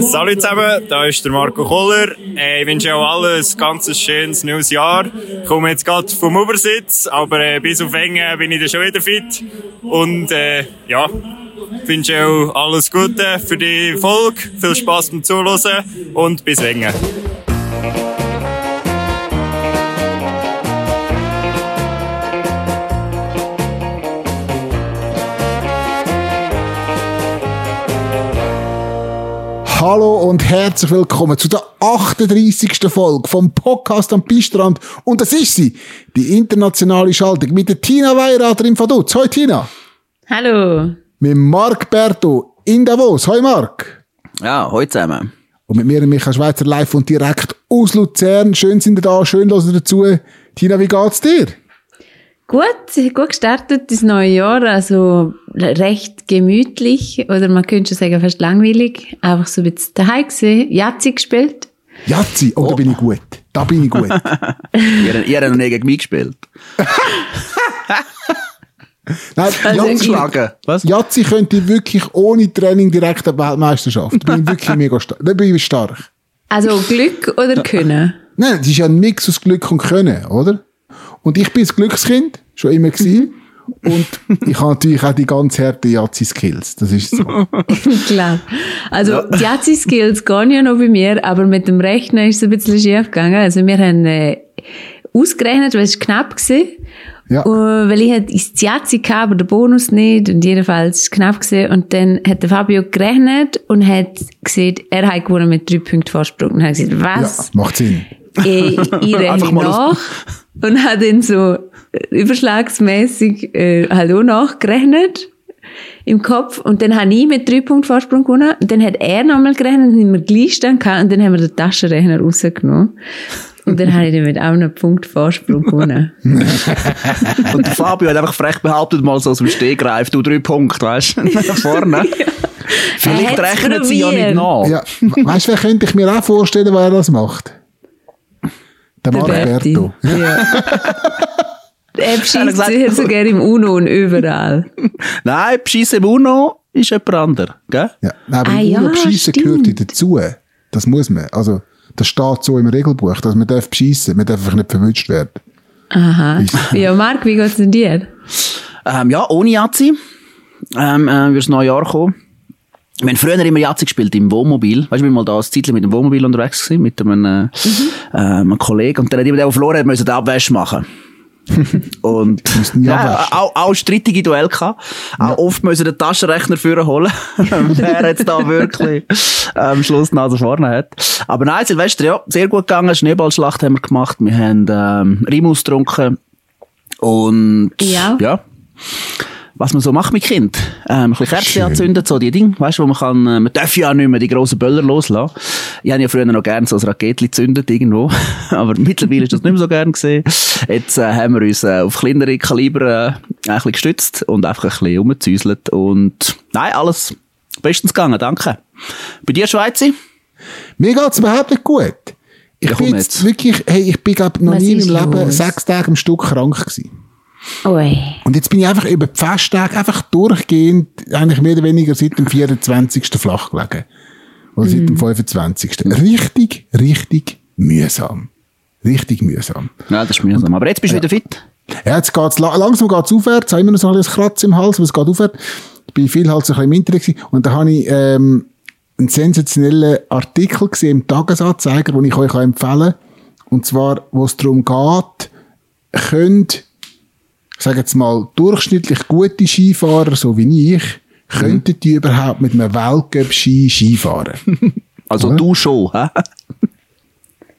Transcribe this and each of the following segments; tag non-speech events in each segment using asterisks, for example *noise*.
Salut zusammen, da ist der Marco Koller. Äh, ich wünsche euch allen ein ganz schönes neues Jahr. Ich komme jetzt gerade vom Obersitz, aber äh, bis auf Engen bin ich dann schon wieder fit. Und äh, ja, ich wünsche euch alles Gute für die Folge, viel Spaß beim Zuhören und bis Engen. Hallo und herzlich willkommen zu der 38. Folge vom Podcast am Pistrand. Und das ist sie, die internationale Schaltung mit der Tina Weirater im Vaduz. Hoi Tina. Hallo. Mit Marc Berto in Davos. Hoi Marc. Ja, heute zusammen. Und mit mir, Michael Schweizer, live und direkt aus Luzern. Schön sind ihr da, schön hören dazu. Tina, wie geht's dir? Gut, gut gestartet das neue Jahr, also recht gemütlich oder man könnte schon sagen fast langweilig. Einfach so ein bisschen daheim gewesen, Jazzi gespielt. Jazzi, oh, da bin ich gut. Da bin ich gut. ihr, ihr habt noch nie gegen mich gespielt. *laughs* Nein, Jazzi, Schlagen. Was? Jazzi könnte wirklich ohne Training direkt an die Weltmeisterschaft. Da bin ich wirklich mega stark. Da bin ich stark. Also Glück oder Können? Nein, es ist ja ein Mix aus Glück und Können, oder? Und ich bin das Glückskind, schon immer gewesen. Und ich habe natürlich auch die ganz harten Jazzi-Skills. Das ist so. *laughs* Klar. Also die Jazzi-Skills gehen ja noch bei mir, aber mit dem Rechnen ist es ein bisschen schief gegangen. Also wir haben äh, ausgerechnet, weil es knapp war. Ja. Uh, weil ich halt ins Jazzi kam, aber der Bonus nicht. Und jedenfalls ist es knapp gewesen. Und dann hat der Fabio gerechnet und hat gesehen, er hat gewonnen mit drei Punkten Vorsprung. Und hat gesagt, Ja, was? macht Sinn. *laughs* ich, ich rechne Einfach mal nach und hat dann so überschlagsmäßig äh, auch nachgerechnet im Kopf und dann habe ich mit drei Punkten Vorsprung gewonnen und dann hat er nochmal gerechnet und dann haben wir Gleichstand gehabt und dann haben wir den Taschenrechner rausgenommen und dann habe ich dann mit auch einen Punkt Vorsprung gewonnen. *laughs* Und der Fabio hat einfach frech behauptet, mal so aus dem Stegreif, du drei Punkte, weißt du, vorne. *laughs* Vielleicht Er hat's rechnen sie ja nicht nach. Ja, we- weißt du, wer könnte ich mir auch vorstellen, wer das macht? Der Marc Berti. Berto. Ja. *laughs* Er gesagt- sich sogar im UNO und überall. *laughs* Nein, Beschisse im Uno ist jemand anderes, gell? Ja, aber Ah, ja, stimmt. gehört ja dazu. Das muss man. Also, das steht so im Regelbuch, dass man darf beschissen, man darf einfach nicht verwünscht werden. Aha. Ja, Marc, wie geht's denn dir? Ähm, ja, ohne Jazzi. Ähm, äh, wird das neue Jahr kommen. Wir haben früher immer Jazzi gespielt im Wohnmobil. Weißt du, wir waren mal da ein Zeitchen mit dem Wohnmobil unterwegs gewesen, mit einem, äh, äh, einem Kollegen. Und dann hat jemand, der auf verloren hat, müssen die Abwäsche machen. *laughs* Und, ja, auch, auch strittige Duell gehabt. Auch oft müssen den Taschenrechner führen holen. *laughs* *laughs* Wer jetzt da wirklich, am Schluss Nase vorne hat. Aber nein, Silvester, ja, sehr gut gegangen. Schneeballschlacht haben wir gemacht. Wir haben, ähm, Rimus getrunken. Und, Ja. ja was man so macht mit Kind. Ähm, ein bisschen Kerzen anzünden, so die Dinge, weißt du, wo man kann, äh, man darf ja nicht mehr die grossen Böller loslassen. Ich habe ja früher noch gerne so ein Raketli gezündet irgendwo, *laughs* aber mittlerweile ist das nicht mehr so gern gesehen. Jetzt äh, haben wir uns äh, auf kleinere Kaliber äh, ein bisschen gestützt und einfach ein bisschen umgezäuselt und nein, alles bestens gegangen, danke. Bei dir, Schweizi? Mir geht's überhaupt nicht gut. Ich Ja, bin jetzt, jetzt. wirklich, hey, ich bin glaub, noch Was nie im Leben los? sechs Tage am Stück krank gewesen. Ui. Und jetzt bin ich einfach über die Festtage einfach durchgehend, eigentlich mehr oder weniger seit dem 24. flach gelegen. Oder seit Mhm. dem 25. Richtig, richtig mühsam. Richtig mühsam. Ja, das ist mühsam. Aber jetzt bist du wieder fit. Ja, jetzt geht's, la- langsam geht's aufwärts, habe immer noch so ein bisschen Kratz im Hals, aber es geht aufwärts. Ich bin viel halt so ein bisschen im Internet gewesen. Und da habe ich, ähm, einen sensationellen Artikel gesehen im Tagesanzeiger, den ich euch auch empfehlen kann. Und zwar, wo es darum geht, können, ich sage jetzt mal, durchschnittlich gute Skifahrer, so wie ich, könnten die überhaupt mit einem Weltcup-Ski Skifahren? *laughs* Also Oder? du schon, hä?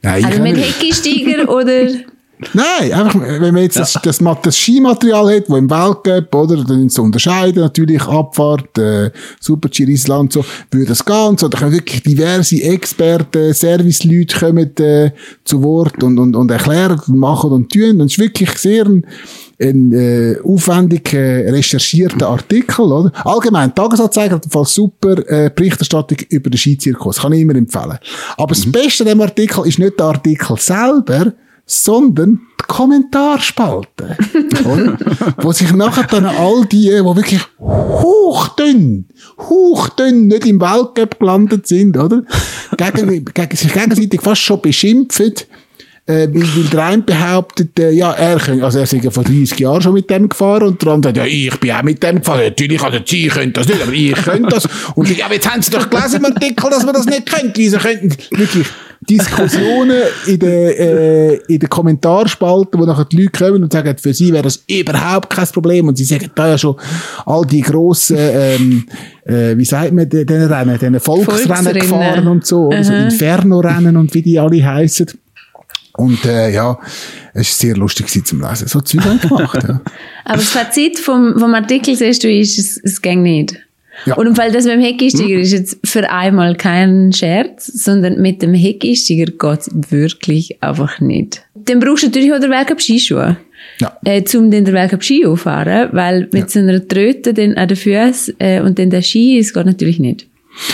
Nein, ich Also mit nicht. Heckesteiger oder? *laughs* Nein, einfach, wenn man jetzt das, das, Ma- das Skimaterial hat, wo im Weltcup, oder, dann so unterscheiden, natürlich Abfahrt, äh, Super-G Riesland, so, würde das gehen so, da können wirklich diverse Experten, Serviceleute kommen, äh, zu Wort und, und, und erklären und machen und tun. Und es ist wirklich sehr ein, ein äh, aufwendig äh, recherchierter Artikel, oder? Allgemein, Tagesanzeiger hat Fall super äh, Berichterstattung über den Skizirkus, kann ich immer empfehlen. Aber das Beste an dem Artikel ist nicht der Artikel selber, sondern die Kommentarspalte. *laughs* oder? Wo sich nachher dann all die, die wirklich hochdünn, hochdünn nicht im Weltcup gelandet sind, oder? Gegen, gegen, sich gegenseitig fast schon beschimpfen, äh, weil, weil der eine behauptet, äh, ja, er könnte, also er sei ja vor 30 Jahren schon mit dem gefahren und der andere sagt, ja, ich bin auch mit dem gefahren. Natürlich, also Sie können das nicht, aber ich könnte das. Und ich, ja, aber jetzt haben Sie doch gelesen im Artikel, dass man das nicht könnte. Wieso könnten wirklich Diskussionen in der, äh, in der Kommentarspalte, wo nachher die Leute kommen und sagen, für sie wäre das überhaupt kein Problem. Und sie sagen da ja schon all die grossen, ähm, äh, wie sagt man, den Rennen, den Volksrennen Volksrennen. gefahren und so, oder so Aha. Inferno-Rennen und wie die alle heißen. Und äh, ja, es war sehr lustig zum Lesen. So Zeug haben gemacht. Ja. Aber das Fazit vom, vom Artikel siehst du ist, es, es ging nicht. Ja. Und im Fall das mit dem Heckeinsteiger ist jetzt für einmal kein Scherz, sondern mit dem Heckeinsteiger geht's wirklich einfach nicht. Dann brauchst du natürlich auch den Weg ab Skischuhe. Ja. Äh, zum den Weg ab Ski auffahren, weil mit so einer Tröte dann an den Füßen äh, und dann der Ski, es geht natürlich nicht.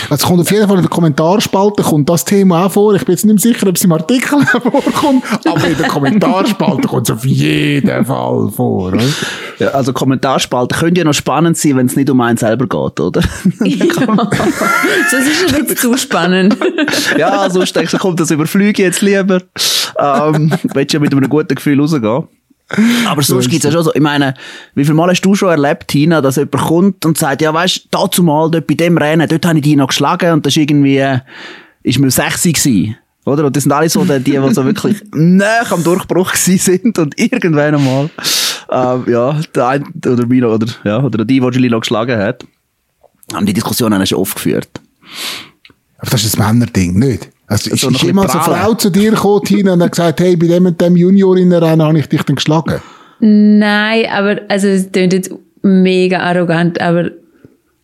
Also kommt auf jeden Fall in der Kommentarspalte kommt das Thema auch vor. Ich bin jetzt nicht mehr sicher, ob es im Artikel *laughs* vorkommt, aber in der Kommentarspalte kommt es auf jeden Fall vor. Oder? Ja, also Kommentarspalten können ja noch spannend sein, wenn es nicht um einen selber geht, oder? ja. *laughs* Das ist ein bisschen zu spannend. ja, sonst denkst du, kommt das überflüge jetzt lieber. Ähm, willst ja mit einem guten Gefühl rausgehen. Aber sonst gibt's ja schon so, ich meine, wie viel Mal hast du schon erlebt, Tina, dass jemand kommt und sagt, ja weisst, dazu mal, dort bei dem Rennen, dort habe ich die noch geschlagen und das ist irgendwie, äh, ist mir sexy gewesen. Oder? Und das sind alle so die, die, die so wirklich *laughs* näher am Durchbruch gewesen sind und irgendwann einmal, ähm, ja, der eine, oder Milo, oder, ja, oder die, die noch geschlagen hat, haben die Diskussionen schon oft geführt. Aber das ist ein Männerding, nicht? Also, ist, So noch ist so eine Frau zu dir gekommen, Tina, und hat gesagt, hey, bei dem und dem Juniorinnenrennen habe ich dich dann geschlagen? Nein, aber, also, es klingt jetzt mega arrogant, aber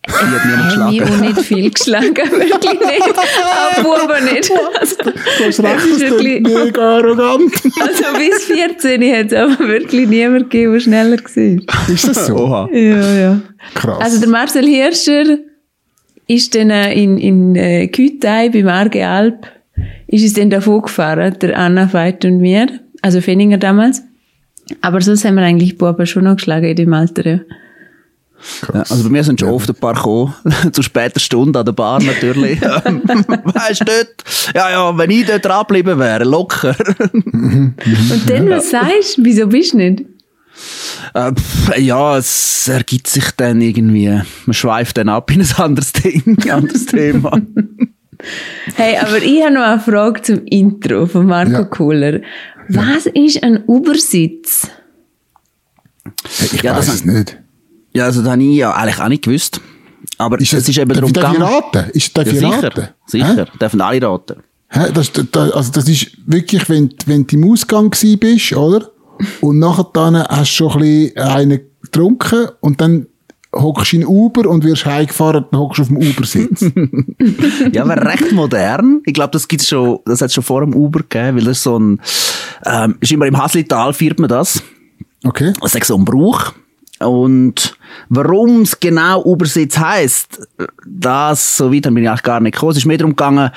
hat niemand Ich habe mich geschlagen. auch nicht viel geschlagen, *laughs* wirklich nicht. Auch Buben nicht. Also, Du hast recht, das wirklich, mega arrogant. also bis 14 hat es aber wirklich niemand gegeben, der schneller war. Ist das so? Oha. Ja, ja. Krass. Also der Marcel Hirscher ist dann äh, in, in äh, Kütei beim Arge Alp, ist es dann davon gefahren, der Anna Veit und mir, also Fenninger damals. Aber sonst haben wir eigentlich Buben schon noch geschlagen in dem Alter. Ja. Ja, also bei mir sind schon oft ein paar gekommen, *laughs* zu später Stunde an der Bar natürlich. *laughs* Weißt du dort? Ja, ja, wenn ich dort dranbleiben wäre, locker. *laughs* Und dann, was sagst du? Wieso bist du nicht? Äh, pff, ja, es ergibt sich dann irgendwie, man schweift dann ab in ein anderes Ding, ein anderes Thema. Hey, aber ich habe noch eine Frage zum Intro von Marco Ja. Kohler. Was ist ein Ubersitz? Hey, ich Ja, weiß das- es nicht. Ja, also das habe ich ja eigentlich auch nicht gewusst. Aber Ist es ist eben darum darf ich gegangen. raten? Ist, darf Ja, ich sicher, raten? sicher, dürfen alle raten. Hä? Das, das, also das ist wirklich, wenn, wenn du im Ausgang bist, oder? Und nachher dann hast du schon ein bisschen einen getrunken und dann hockst du in Uber und wirst heimgefahren, dann hockst du auf dem Ubersitz. *laughs* Ja, aber recht modern. Ich glaube, das gibt's schon, das hat schon vor dem Uber gegeben, weil das ist so ein, ähm, ist immer im Haslital feiert man das. Okay? Das ist so ein Brauch. Und warum es genau Ubersitz heisst, das, so weit bin ich eigentlich gar nicht gekommen. Es ist mehr darum gegangen,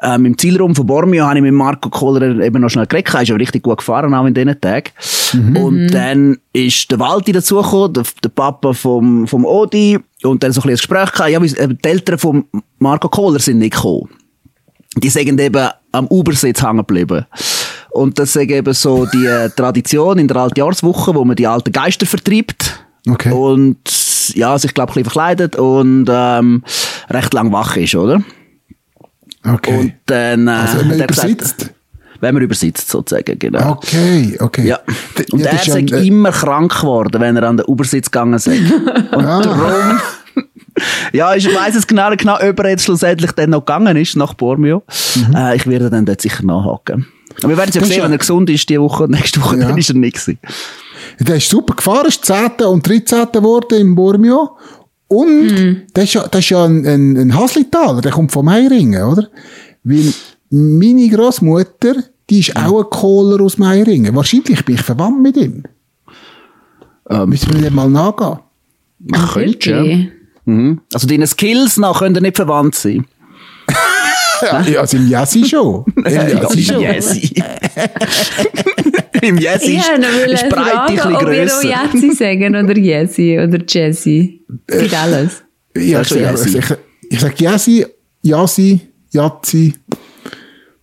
ähm, im Zielraum von Bormio habe ich mit Marco Kohler eben noch schnell geredet. Er ist ja richtig gut gefahren, auch in diesen Tagen. Und dann ist der Walti dazugekommen, der, der Papa vom, vom Odi, und dann so ein bisschen ein Gespräch gehabt. Ja, äh, die Eltern von Marco Kohler sind nicht gekommen die sind eben am Ubersitz hängen geblieben. Und das ist eben so die äh, *laughs* Tradition in der Altjahrswoche, wo man die alten Geister vertreibt. Okay. Und ja, sich, glaube ich, ein bisschen verkleidet und ähm, recht lang wach ist, oder? Okay. Und dann äh, also, hat er gesagt? Wenn man übersitzt, sozusagen, genau. Okay, okay. Ja. Und ja, er das ist ja, äh, immer krank geworden, wenn er an den Ubersitz gegangen ist. Und Ah. darum, ja, ich weiss es genau, genau, ob er jetzt schlussendlich dann noch gegangen ist, nach Bormio. Äh, ich werde dann dort sicher nachhaken. Aber wir werden ja Das ist sehen, ja- wenn er gesund ist, die Woche und nächste Woche, Ja. dann ist er nicht gewesen. Der ist super gefahren, ist 10. und 13. geworden im Bormio. Und der ist ja, der ist ja ein, ein, ein Haslitaler, der kommt vom Meiringen, oder? Weil meine Großmutter, die ist auch ein Kohler aus Meiringen. Wahrscheinlich bin ich verwandt mit ihm. Ähm, Müssen wir dem mal nachgehen. könnte, ja. Wirklich? Mhm. Also deine Skills nach können nicht verwandt sein. *laughs* Ja, also im Jasi schon. *laughs* Im Jasi schon. *laughs* Im Ich ist, wollte ist breit ein bisschen ob wir auch grösser. Jazzy sagen oder Jazzy oder Jazzy. Geht alles. Ja, ich, ist ich, Jazzy. ich, ich sag Jazzy, Jazzy, Jazzy.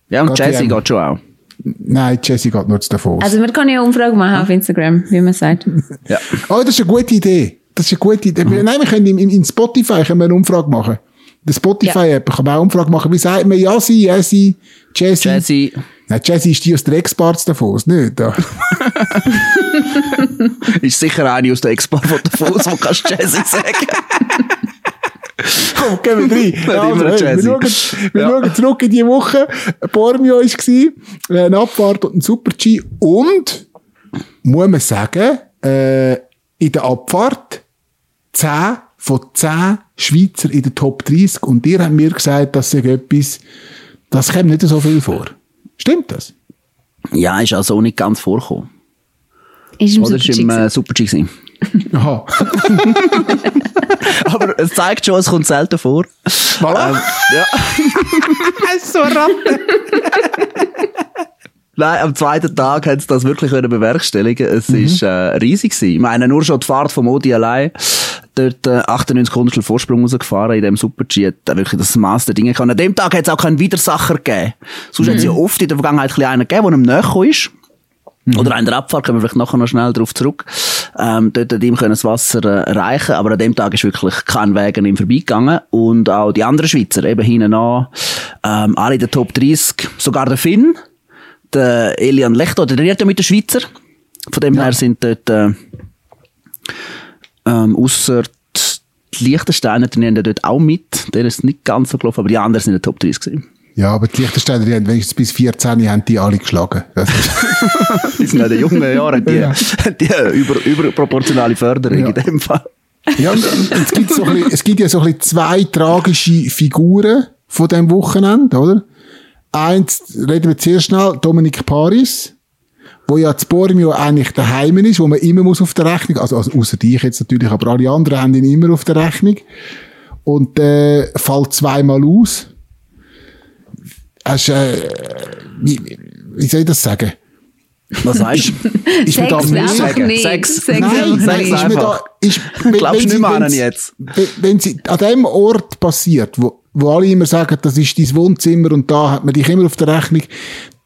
Ja, und ja. geht schon auch. Nein, Jazzy geht nur zu Davos. Also wir können ja eine Umfrage machen auf Instagram, wie man sagt. *laughs* Ja. Oh, das ist eine gute Idee. Das ist eine gute Idee. Mhm. Nein, wir können in, in, Spotify können wir eine Umfrage machen. In der Spotify-App kann man auch eine Umfrage machen. Wie sagt man Jazzy, Jazzy, Jazzy? Jazzy, Nein, Jazzy ist die aus der Ex-Parts Davos, nicht? Da. *laughs* ist sicher eine aus der Export von Davos, wo kannst du Jazzy *laughs* sagen. Komm, gehen wir rein. Also, hey, wir schauen, wir Ja. schauen zurück in die Woche. Bormio war es, eine Abfahrt und ein Super-G. Und, muss man sagen, äh, in der Abfahrt 10 von 10 Schweizer in der Top 30. Und ihr habt mir gesagt, das sei etwas, das kommt nicht so viel vor. Stimmt das? Ja, ist also auch nicht ganz vorgekommen. Ist im Oder ist im Super-G äh, Super-G. Aha. *laughs* *laughs* Aber es zeigt schon, es kommt selten vor. Voilà. Ähm, ja. *laughs* so Ratte. *laughs* Nein, am zweiten Tag hat es das wirklich können bewerkstelligen. Es Mhm. ist äh, riesig gewesen. Ich meine, nur schon die Fahrt vom Modi allein, dort äh, 98 Sekunden Vorsprung rausgefahren in dem Super-G, hat wirklich das Maß der Dinge kann. An dem Tag hat es auch keinen Widersacher gegeben. Sonst hat es ja Mhm. oft in der Vergangenheit ein einen gegeben, der ihm näher ist. Oder an der Abfahrt, kommen wir vielleicht nachher noch schnell darauf zurück. Ähm, dort hat ihm können das Wasser äh, erreichen, aber an dem Tag ist wirklich kein Weg an ihm vorbeigegangen. Und auch die anderen Schweizer, eben hinten an, ähm, alle in der Top 30, sogar der Finn, der Elian Lechto, der trainiert ja mit den Schweizer. Von dem her sind dort, äh, ähm, ausser die Liechtensteiner trainieren dort auch mit. Der ist nicht ganz so gelaufen, aber die anderen sind in der Top 30 gewesen. Ja, aber die Liechtensteiner, die haben wenigstens bis 14 haben die alle geschlagen. *laughs* Das Die sind in den jungen Jahren, die, Ja. die über, überproportionale Förderung Ja. in dem Fall. Ja, und, und es, gibt so ein bisschen, es gibt ja so ein bisschen zwei tragische Figuren von dem Wochenende, oder? Eins, reden wir zuerst schnell, Dominik Paris, wo ja zu Bormio eigentlich daheim ist, wo man immer muss auf der Rechnung, also, also außer dich jetzt natürlich, aber alle anderen haben ihn immer auf der Rechnung. Und, äh, fällt zweimal aus. Hast, äh, wie, wie soll ich das sagen? Was sagst du? *laughs* Ist mir da sagen. nicht. Sag's. Sag's Nein, nicht. ist mir da, ist, Glaubst du nicht mehr an jetzt? Wenn, wenn sie an dem Ort passiert, wo, wo alle immer sagen, das ist dein Wohnzimmer und da hat man dich immer auf der Rechnung,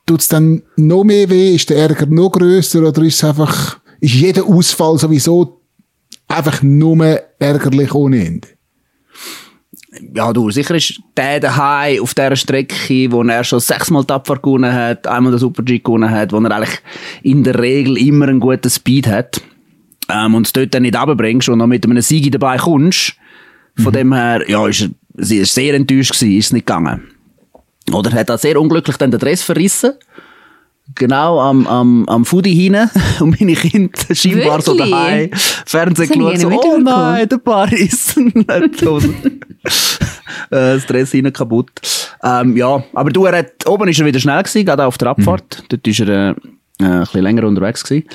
tut's dann noch mehr weh? Ist der Ärger noch grösser oder ist es einfach, ist jeder Ausfall sowieso einfach nur ärgerlich ohne Ende? Ja, du, sicher ist der daheim auf dieser Strecke, wo er schon sechsmal die Abfahrt gewonnen hat, einmal den Super-G gewonnen hat, wo er eigentlich in der Regel immer einen guten Speed hat, ähm, und es dort dann nicht runterbringst und noch mit einem Sieg dabei kommst. Von dem her, ja, ist er, sie ist sehr enttäuscht gewesen, ist nicht gegangen. Oder hat er sehr unglücklich dann den Dress verrissen. Genau am, am, am Foodie hinein *laughs* und meine Kinder scheinbar so Wirklich? daheim Fernsehen geschaut, so, oh nein, der *laughs* die Hose- *laughs* äh, das Dress hinten kaputt. Ähm, ja, aber du, er hat, oben ist er wieder schnell gewesen, gerade auf der Abfahrt. Dort ist er äh, ein bisschen länger unterwegs gewesen.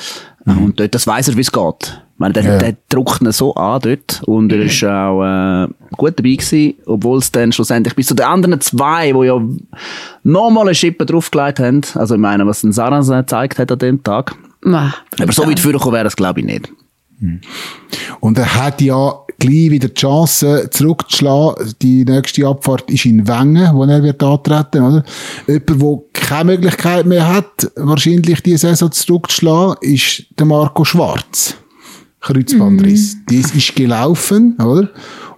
Äh, Und dort, das weiss er, wie es geht. Ich meine, der, Ja. der druckt ihn so an dort. Und er ist auch äh, gut dabei gewesen, obwohl es dann schlussendlich bis zu den anderen zwei, die ja nochmal eine Schippe draufgelegt haben, also ich meine, was ein Saras gezeigt hat an dem Tag. Ma, Aber so weit vorgekommen wäre es, glaube ich, nicht. Und er hat ja gleich wieder die Chance zurückzuschlagen. Die nächste Abfahrt ist in Wengen, wo er wird antreten, oder? Jemand, der keine Möglichkeit mehr hat, wahrscheinlich die Saison zurückzuschlagen, ist der Marco Schwarz. Kreuzbandriss. Das ist gelaufen, oder?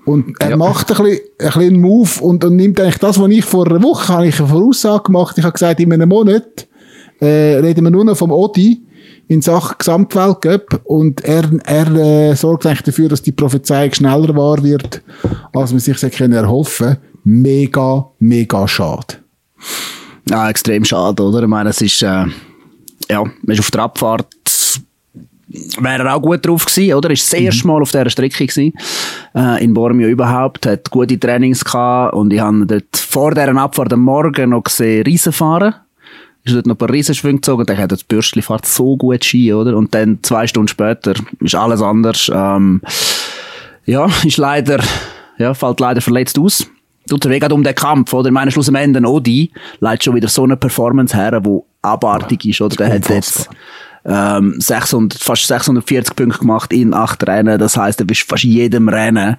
Und er macht ein bisschen, ein bisschen einen Move und, und nimmt eigentlich das, was ich vor einer Woche, habe ich eine Voraussage gemacht, ich habe gesagt, in einem Monat, äh, reden wir nur noch vom Odi in Sachen Gesamtweltcup und er, er äh, sorgt eigentlich dafür, dass die Prophezeiung schneller wahr wird, als man sich können erhoffen Mega, mega schade. Ja, extrem schade, oder? Ich meine, es ist, äh, ja, man ist auf der Abfahrt, wäre er auch gut drauf gewesen, oder? Ist das erste Mal auf dieser Strecke gewesen, äh, in Bormio überhaupt, hat gute Trainings gehabt und ich habe dort vor dieser Abfahrt am Morgen noch gesehen, Riesen fahren. Ist dort noch ein paar Riesenschwünge gezogen, dann hat das Bürstli fährt so gut Ski, oder? Und dann zwei Stunden später ist alles anders, ähm, ja, ist leider, ja, fällt leider verletzt aus. Tut der Weg geht um den Kampf, oder? Ich meine, Schluss am Ende, Odi leitet schon wieder so eine Performance her, die abartig ist, oder? Der hat jetzt. Ähm, 600, fast 640 Punkte gemacht in acht Rennen. Das heißt, du bist fast jedem Rennen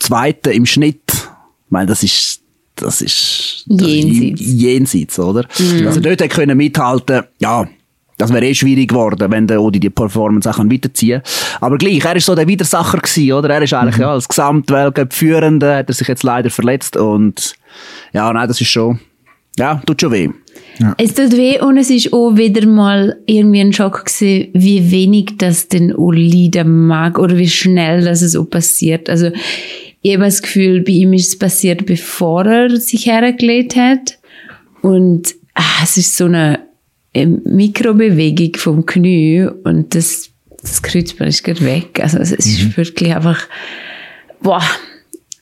Zweiter im Schnitt. Ich meine, das ist, das ist, das Jenseits. ist jenseits, oder? Also dort hätte können mithalten, ja, das wäre eh schwierig geworden, wenn der Odi die Performance auch weiterziehen kann. Aber gleich, er ist so der Widersacher gewesen, oder? Er ist eigentlich, ja, als Gesamtweltcup-Führende, hat er sich jetzt leider verletzt und, ja, nein, das ist schon, ja, tut schon weh. Es tut weh und es ist auch wieder mal irgendwie ein Schock gewesen, wie wenig das den Olida mag oder wie schnell das es auch passiert. Also, ich habe das Gefühl, bei ihm ist es passiert, bevor er sich hergelegt hat. Und ah, es ist so eine ähm, Mikrobewegung vom Knie und das, das Kreuzband ist gerade weg. Also es ist wirklich einfach, boah,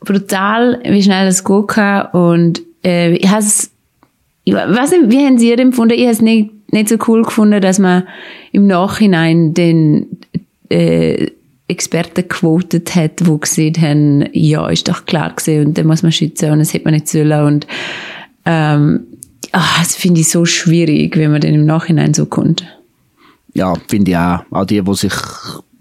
brutal, wie schnell das gehen kann. Und äh, ich habe es nicht, wie haben Sie es empfunden? Ich habe es nicht, nicht so cool gefunden, dass man im Nachhinein den äh, Experten quotet hat, die gesehen haben, ja, ist doch klar gewesen und den muss man schützen und das hätte man nicht sollen und ähm, ah, das finde ich so schwierig, wenn man dann im Nachhinein so kommt. Ja, finde ich auch. Auch die, die sich,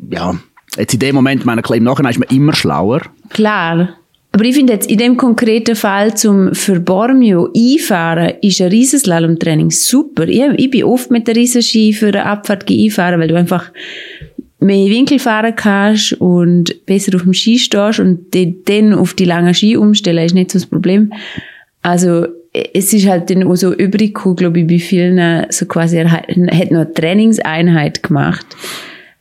ja, jetzt in dem Moment, meine, im Nachhinein ist man immer schlauer. Klar. Aber ich finde jetzt, in dem konkreten Fall zum für Bormio einfahren, ist ein Riesenslalom-Training super. Ich, ich bin oft mit der Riesenski für eine Abfahrt einfahren, weil du einfach mehr Winkel fahren kannst und besser auf dem Ski stehst und die- dann auf die langen Ski umstellen, ist nicht so das Problem. Also, es ist halt dann auch so übrig glaube ich, bei vielen, so quasi, er hat noch eine Trainingseinheit gemacht.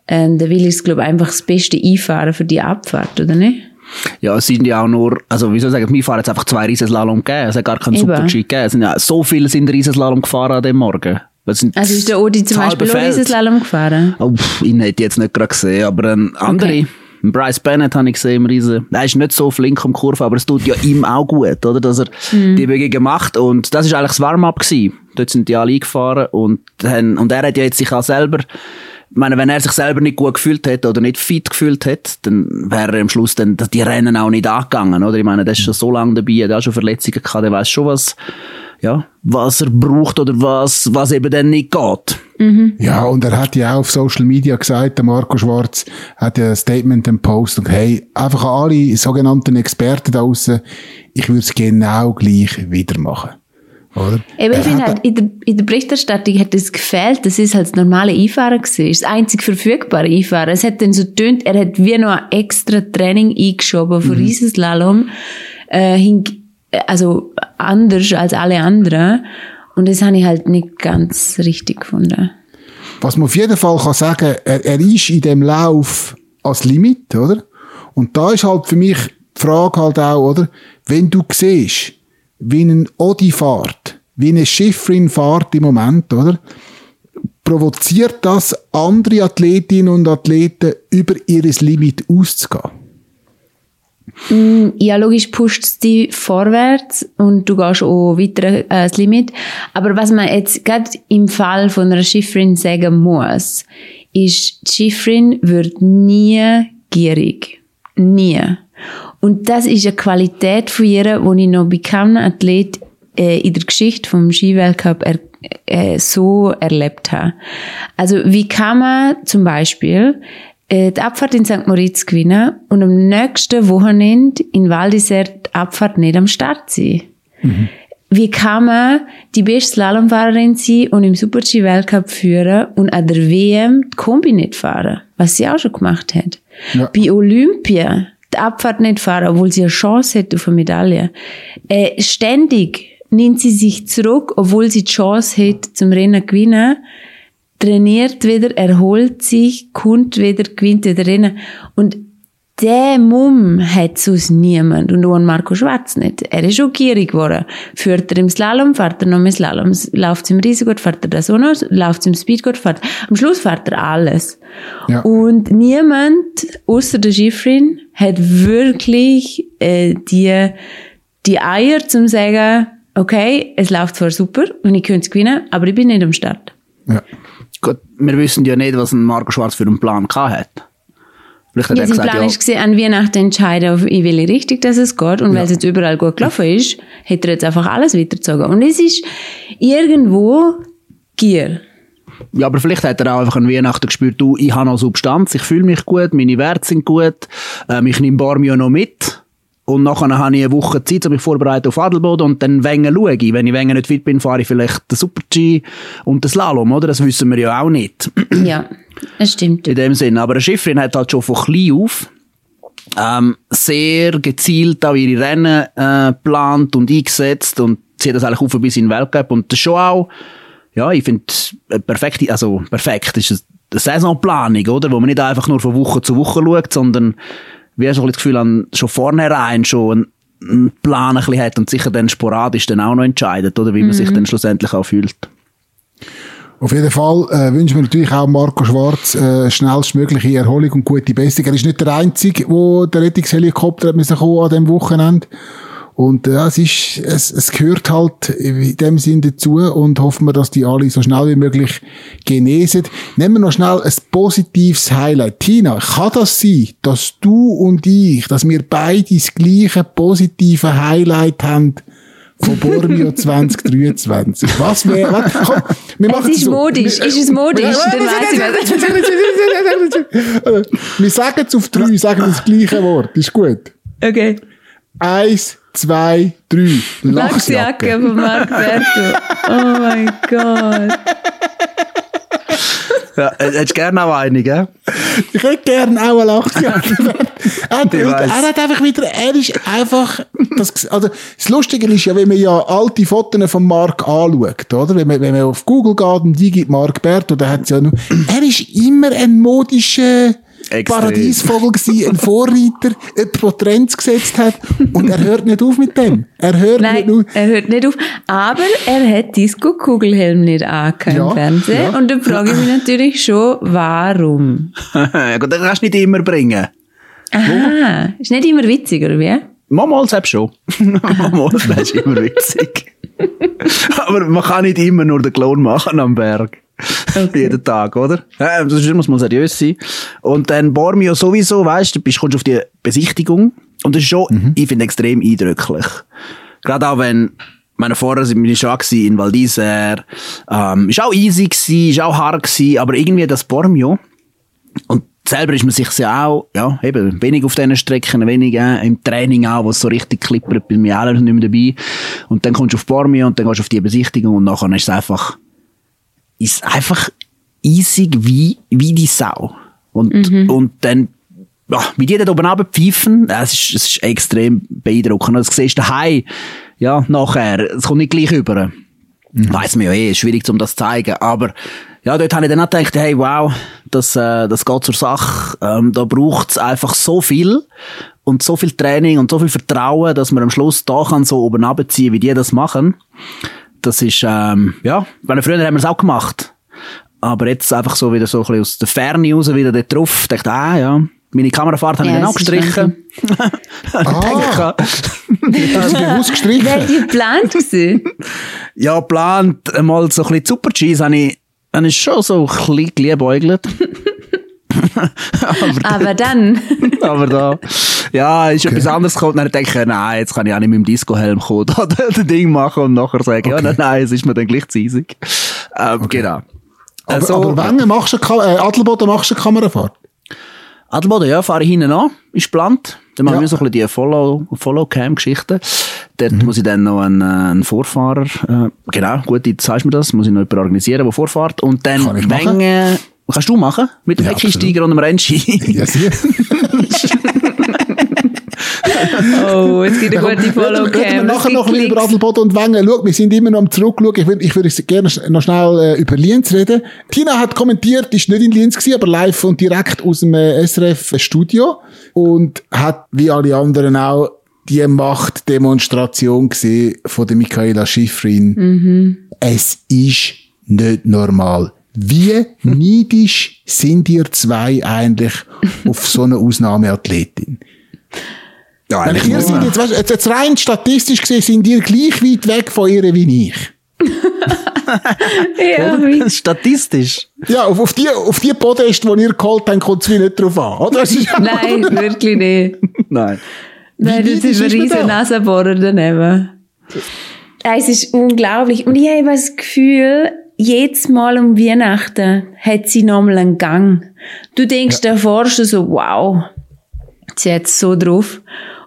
Ähm, da will ich es, glaube ich, einfach das Beste einfahren für die Abfahrt, oder nicht? Ja, es sind ja auch nur, also wie soll ich sagen, wir fahren jetzt einfach zwei Riesenslalom gegeben. Es hat gar keinen. Super-G gegeben. Es sind ja so viele sind Riesenslalom gefahren an dem Morgen. Also ist der Odi zum Beispiel auch. Riesenslalom gefahren? Oh, pff, ihn hätte ich jetzt nicht gerade gesehen, aber ein andere, Okay. Bryce Bennett habe ich gesehen im Riesen. Er ist nicht so flink am Kurve, aber es tut ja ihm auch gut, oder? Dass er Mhm. die Bewegung macht. Und das ist eigentlich das Warm-up gewesen. Dort sind die alle eingefahren und, haben, und er hat ja jetzt sich auch selber, ich meine, wenn er sich selber nicht gut gefühlt hätte oder nicht fit gefühlt hätte, dann wäre er am Schluss dann die Rennen auch nicht angegangen, oder? Ich meine, der ist schon so lange dabei, der hat auch schon Verletzungen gehabt, der weiß schon, was, ja, was er braucht oder was, was eben dann nicht geht. Ja, und er hat ja auch auf Social Media gesagt, der Marco Schwarz hat ja ein Statement im Post und hey, einfach an alle sogenannten Experten da draussen, ich würde es genau gleich wieder machen. Oder? Eben, ich finde halt, in der, in der Berichterstattung hat es gefehlt, das ist halt das normale Einfahren gewesen, das einzig verfügbare Einfahren. Es hat dann so tönt, er hat wie noch ein extra Training eingeschoben Mhm. für Riesenslalom, äh, hing, also anders als alle anderen. Und das habe ich halt nicht ganz richtig gefunden. Was man auf jeden Fall kann sagen, er, er ist in dem Lauf als Limit, oder? Und da ist halt für mich die Frage halt auch, oder? Wenn du siehst, wie ein Odi fährt, wie eine Schiffrin fährt im Moment, oder? Provoziert das andere Athletinnen und Athleten über ihres Limit auszugehen? Ja, logisch pusht es dich vorwärts und du gehst auch weiter äh, Limit. Aber was man jetzt gerade im Fall von einer Schifferin sagen muss, ist, die Schifferin wird nie gierig. Nie. Und das ist eine Qualität von ihr, die ich noch bei keinem Athlet äh, in der Geschichte vom Skiweltcup er, äh, so erlebt habe. Also wie kann man zum Beispiel äh, die Abfahrt in St. Moritz gewinnen und am nächsten Wochenende in Val d'Isère die Abfahrt nicht am Start sein? Wie kann man die beste Slalomfahrerin sein und im Super-G-Weltcup führen und an der WM die Kombi nicht fahren? Was sie auch schon gemacht hat. Ja. Bei Olympia die Abfahrt nicht fahren, obwohl sie eine Chance hätte auf eine Medaille. Äh, ständig nimmt sie sich zurück, obwohl sie die Chance hat, zum Rennen gewinnen trainiert wieder, erholt sich, kommt wieder, gewinnt wieder Rennen. Und der Mumm hat sonst niemand. Und auch an Marco Schwarz nicht. Er ist auch gierig geworden. Führt er im Slalom, fährt er noch mehr Slalom. Läuft im Riesengurt, fährt er das auch noch. Läuft im Speedgurt, fährt Am Schluss fährt er alles. Ja. Und niemand, außer der Schifrin, hat wirklich äh, die, die Eier zum sagen, okay, es läuft zwar super und ich könnte es gewinnen, aber ich bin nicht am Start. Ja. Gut, wir wissen ja nicht, was ein Marco Schwarz für einen Plan gehabt hat. Ja, er sein gesagt, Plan ja, an Weihnachten entscheiden, auf in welche Richtung dass es geht. Und weil es jetzt überall gut gelaufen ist, hat er jetzt einfach alles weitergezogen. Und es ist irgendwo Gier. Ja, aber vielleicht hat er auch einfach an Weihnachten gespürt, du, ich habe noch Substanz, ich fühle mich gut, meine Werte sind gut, ähm, ich nehme Barmio noch mit. Und nachher habe ich eine Woche Zeit, um mich vorbereiten auf Adelboden und dann Wengen schaue ich. Wenn ich Wengen nicht fit bin, fahre ich vielleicht den Super-G und den Slalom, oder? Das wissen wir ja auch nicht. *clears throat* Ja, das stimmt. In dem Sinn. Aber eine Schifferin hat halt schon von klein auf ähm, sehr gezielt auch ihre Rennen äh, geplant und eingesetzt und zieht das eigentlich auf bis in den Weltcup. Und das schon auch, ja, ich finde, perfekt, also perfekt ist eine Saisonplanung, oder? Wo man nicht einfach nur von Woche zu Woche schaut, sondern wie so das Gefühl an, schon vornherein schon einen Plan ein bisschen hat und sicher dann sporadisch dann auch noch entscheidet, oder? Wie man mhm. sich dann schlussendlich auch fühlt. Auf jeden Fall äh, wünschen wir natürlich auch Marco Schwarz äh, schnellstmögliche Erholung und gute Besserung. Er ist nicht der Einzige, wo der Rettungshelikopter hat müssen kommen an dem Wochenende. Und äh, es ist, es, es gehört halt in dem Sinn dazu und hoffen wir, dass die alle so schnell wie möglich genesen. Nehmen wir noch schnell ein positives Highlight. Tina, kann das sein, dass du und ich, dass wir beide das gleiche positive Highlight haben von Bormio *laughs* 2023. Was wäre, komm, wir machen es ist so. modisch, ist es modisch, dann weiss ich Wir sagen es auf drei, sagen das gleiche Wort, ist gut. Okay. Eins, zwei, drei. Lachsjacke von Marc Berto. Oh mein Gott. Ja, hättest du gerne auch eine, gell? Ich hätte gerne auch eine Lachsjacke. *laughs* er, er hat einfach wieder, er ist einfach, das, also, das Lustige ist ja, wenn man ja alte Fotos von Mark anschaut, oder? Wenn man, wenn man auf Google geht und die gibt Mark Berto, dann hat ja nur, er ist immer ein modischer, Extrem. Paradiesvogel gewesen, ein Vorreiter, jemand, der Trends gesetzt hat. Und er hört nicht auf mit dem. Er hört Nein, nicht auf. er hört nicht auf. Aber er hat Disco-Kugelhelm nicht angehört ja, im Fernsehen. Ja. Und dann frage ich mich natürlich schon, warum? *laughs* ja gut, den kannst du nicht immer bringen. Aha, ist nicht immer witzig, oder wie? Manchmal selbst schon. *laughs* Manchmal ist immer witzig. *laughs* Aber man kann nicht immer nur den Klon machen am Berg. Jeden Tag, oder? Ja, das muss man seriös sein. Und dann Bormio sowieso, weißt du, bist, kommst auf die Besichtigung. Und das ist schon, mhm. ich finde, extrem eindrücklich. Gerade auch wenn, meine vorher sind wir schon in Val d'Isère, ähm, ist auch easy gewesen, ist auch hart gewesen, aber irgendwie das Bormio, und selber ist man sich ja auch, ja, eben, wenig auf diesen Strecken, wenig äh, im Training auch, wo es so richtig klippert, bin mir alle nicht mehr dabei. Und dann kommst du auf Bormio und dann gehst du auf die Besichtigung und nachher ist es einfach, ist einfach easy wie, wie die Sau. Und, mhm. und dann, ja, wie die da oben pfeifen, es ist, es ist extrem beeindruckend. Das siehst du daheim, ja, nachher, es kommt nicht gleich über. Mhm. Weiss man ja eh, ist schwierig, um das zu zeigen, aber, ja, dort habe ich dann auch gedacht, hey, wow, das, äh, das geht zur Sache, ähm, da braucht's einfach so viel und so viel Training und so viel Vertrauen, dass man am Schluss da kann so oben abziehen, wie die das machen das ist, ähm, ja, weil früher haben wir es auch gemacht. Aber jetzt einfach so wieder so ein bisschen aus der Ferne raus, wieder dort drauf, dachte, ah, ja, meine Kamerafahrt habe ja, *laughs* ich dann auch gestrichen. ah, hast du bewusst gestrichen? Wäre die geplant gewesen? *laughs* ja, geplant, mal so ein bisschen Super-Cheese habe ich, habe ich schon so ein bisschen geliebäugelt. Aber, aber, dann. *laughs* aber da. Ja, ist okay. etwas anderes gekommen. Dann denke ich, nein, jetzt kann ich auch nicht mit dem Disco-Helm kommen, *laughs* da das Ding machen und nachher sagen, okay. ja, nein, nein, es ist mir dann gleich zu easig. Ähm, okay. Genau. Aber, also, aber wenn machst du äh, Adelboden machst du eine Kamerafahrt? Adelboden, ja, fahre ich hinten an, ist geplant. Dann machen ja. wir so ein bisschen die Follow-Cam-Geschichten. Dort mhm. muss ich dann noch einen, äh, einen Vorfahrer, äh, genau, gut, jetzt sagst du mir das, muss ich noch jemanden organisieren, der vorfährt. Und dann Menge, kannst du machen? Mit dem ja, Hecksteiger und dem Rennski? *laughs* Ja, *laughs* oh, jetzt gibt eine gute Follow-Cam. Wir nachher noch ein bisschen über Adelboden und Wengen. Schau, wir sind immer noch am Zurückschauen. Ich würde, ich würde gerne noch schnell äh, über Lienz reden. Tina hat kommentiert, ist nicht in Lienz gewesen, aber live und direkt aus dem äh, SRF-Studio und hat, wie alle anderen auch, die Machtdemonstration gesehen von der Michaela Schifrin. Mhm. Es ist nicht normal. Wie *laughs* neidisch sind ihr zwei eigentlich auf so eine Ausnahmeathletin? Ja, Wenn ihr sind jetzt, weißt, jetzt rein statistisch gesehen, sind ihr gleich weit weg von ihr wie ich. *laughs* ja, Statistisch? Ja, auf, auf, die, auf die Podest, die ihr geholt habt, kommt es wie nicht drauf an, oder? Nein, *laughs* wirklich nicht. Nein. Nein, das ist ein riesen Nasenbohrer daneben. Es ist unglaublich. Und ich habe das Gefühl, jedes Mal um Weihnachten hat sie nochmal einen Gang. Du denkst ja. davor schon so, wow, sie hat so drauf.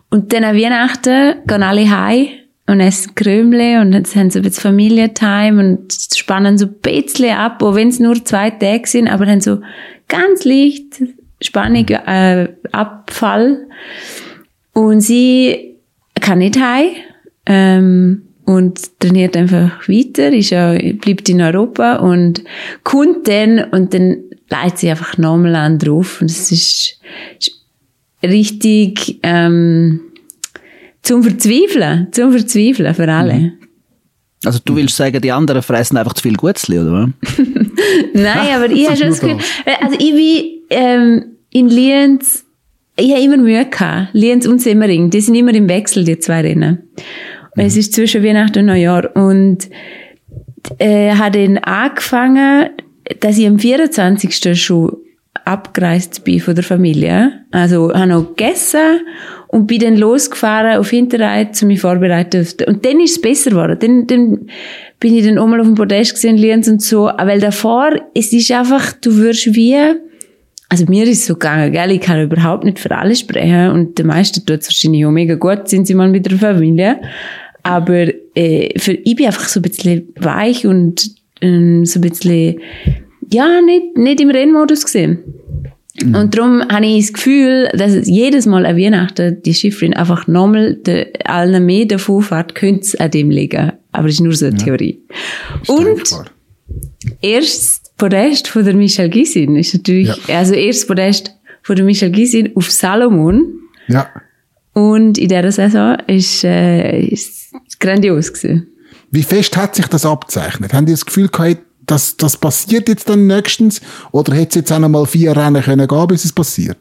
Und dann an Weihnachten gehen alle heim und essen Krümle und jetzt haben sie ein bisschen Familientime und spannen so ein bisschen ab, auch wenn es nur zwei Tage sind, aber dann so ganz leicht Spannung, äh, Abfall. Und sie kann nicht heim, ähm, und trainiert einfach weiter, ist ja, bleibt in Europa und kommt dann und dann leitet sie einfach nochmal an drauf und es ist, ist richtig, ähm, zum Verzweifeln, zum Verzweifeln für alle. Mhm. Also du willst sagen, die anderen fressen einfach zu viel Gutzli, oder? *laughs* Nein, aber ich *laughs* habe schon das Gefühl, also ich bin ähm, in Lienz, ich habe immer Mühe gehabt. Lienz und Semmering, die sind immer im Wechsel, die zwei Rennen. Mhm. Es ist zwischen Weihnachten und Neujahr. Und äh, hat dann angefangen, dass ich am 24. schon abgereist bin von der Familie. Also, habe noch gegessen und bin dann losgefahren auf Hinterreit, zu mich vorbereiten. Und dann ist es besser geworden. Dann, dann bin ich dann auch mal auf dem Podest gesehen, Lienz und so. Weil davor, es ist einfach, du wirst wie, also mir ist es so gegangen, gell? ich kann überhaupt nicht für alle sprechen und der meisten tut es wahrscheinlich auch mega gut, sind sie mal mit der Familie. Aber äh, für, ich bin einfach so ein bisschen weich und ähm, so ein bisschen, ja, nicht, nicht im Rennmodus gesehen. Mhm. Und darum habe ich das Gefühl, dass jedes Mal an Weihnachten die Schifferin einfach nochmal de, allen mehr davon fährt, könnte es an dem liegen. Aber das ist nur so eine ja. Theorie. Und erst Podest von der Michelle Gisin ist natürlich, ja. also erst Podest von der Michelle Gisin auf Salomon. Ja. Und in dieser Saison ist, äh, ist grandios gewesen. Wie fest hat sich das abzeichnet? Haben die das Gefühl gehabt, dass das passiert jetzt dann nächstens? Oder hätte es jetzt auch noch mal vier Rennen können gehen, bis es passiert?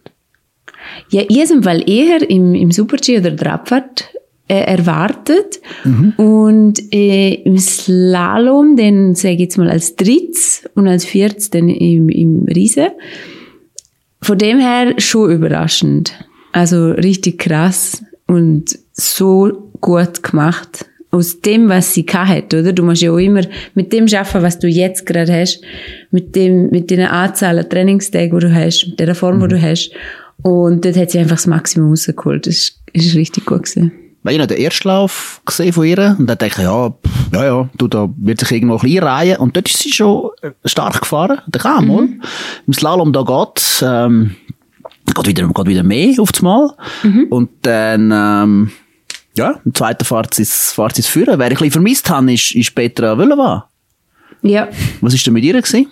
Ja, ich habe Fall eher im, im Super-G oder der Abfahrt äh, erwartet. Mhm. Und äh, im Slalom, den sage ich jetzt mal als drittes und als viertes dann im, im Riese. Von dem her schon überraschend. Also richtig krass und so gut gemacht. Aus dem, was sie hat, oder? Du musst ja auch immer mit dem schaffen, was du jetzt gerade hast, mit dem, mit den Anzahl an Trainingstagen, die du hast, mit der Form, mhm. die du hast. Und dort hat sie einfach das Maximum rausgeholt. Das ist, ist richtig gut gewesen. Ich habe den Erstlauf gesehen von ihr und dann dachte ich, ja, ja, ja, du, da wird sich irgendwo ein bisschen einreihen. Und dort ist sie schon stark gefahren. Da kam mhm. mal. Im Slalom da geht, ähm, geht wieder, geht wieder mehr auf das Mal. Mhm. Und dann, ähm, ja, im zweiten fahrt es führen. Wer ich ein bisschen vermisst habe, ist, ist Petra Wölleva. Ja. Was ist denn mit ihr gewesen?